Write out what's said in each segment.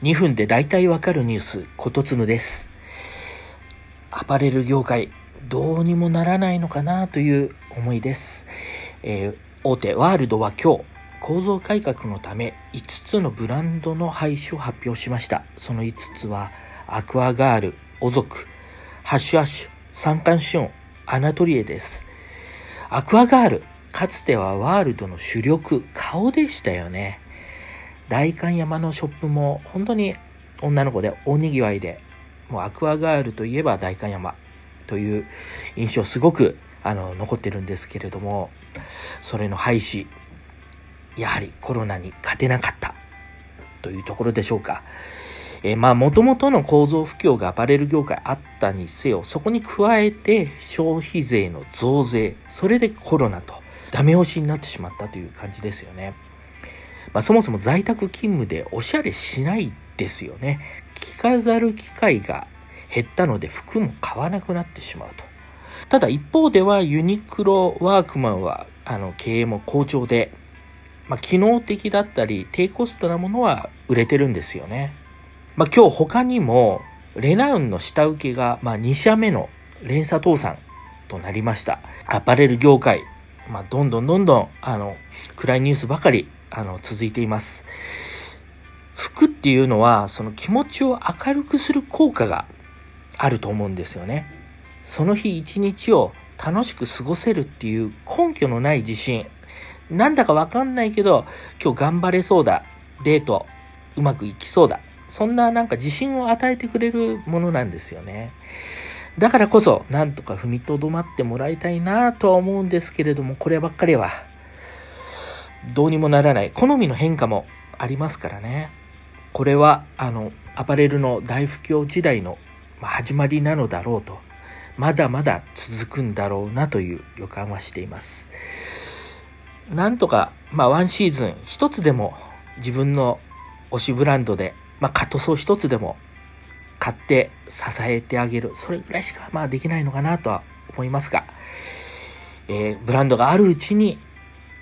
2分で大体わかるニュース、ことつむです。アパレル業界、どうにもならないのかなという思いです。えー、大手ワールドは今日、構造改革のため5つのブランドの廃止を発表しました。その5つは、アクアガール、オゾク、ハッシュアッシュ、三寒シオン、アナトリエです。アクアガール、かつてはワールドの主力、顔でしたよね。代官山のショップも本当に女の子で大にぎわいで、もうアクアガールといえば代官山という印象すごくあの残ってるんですけれども、それの廃止、やはりコロナに勝てなかったというところでしょうか。えー、まあ、元々の構造不況がアパレル業界あったにせよ、そこに加えて消費税の増税、それでコロナとダメ押しになってしまったという感じですよね。まあ、そもそも在宅勤務でおしゃれしないですよね。着飾る機会が減ったので服も買わなくなってしまうと。ただ一方ではユニクロワークマンはあの経営も好調で、まあ、機能的だったり低コストなものは売れてるんですよね。まあ、今日他にもレナウンの下請けが、まあ、2社目の連鎖倒産となりました。アパレル業界、まあ、どんどんどんどん、あの、暗いニュースばかりあの、続いています。服っていうのは、その気持ちを明るくする効果があると思うんですよね。その日一日を楽しく過ごせるっていう根拠のない自信。なんだかわかんないけど、今日頑張れそうだ。デート、うまくいきそうだ。そんななんか自信を与えてくれるものなんですよね。だからこそ、なんとか踏みとどまってもらいたいなとは思うんですけれども、こればっかりはどうにもならない。好みの変化もありますからね。これは、あの、アパレルの大不況時代の、始まりなのだろうと。まだまだ続くんだろうなという予感はしています。なんとか、まあ、ワンシーズン一つでも自分の推しブランドで、まあ、カットソー一つでも買って支えてあげる。それぐらいしか、まあ、できないのかなとは思いますが、えー、ブランドがあるうちに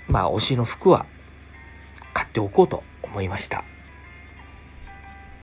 まあ、推しの服は買っておこうと思いました。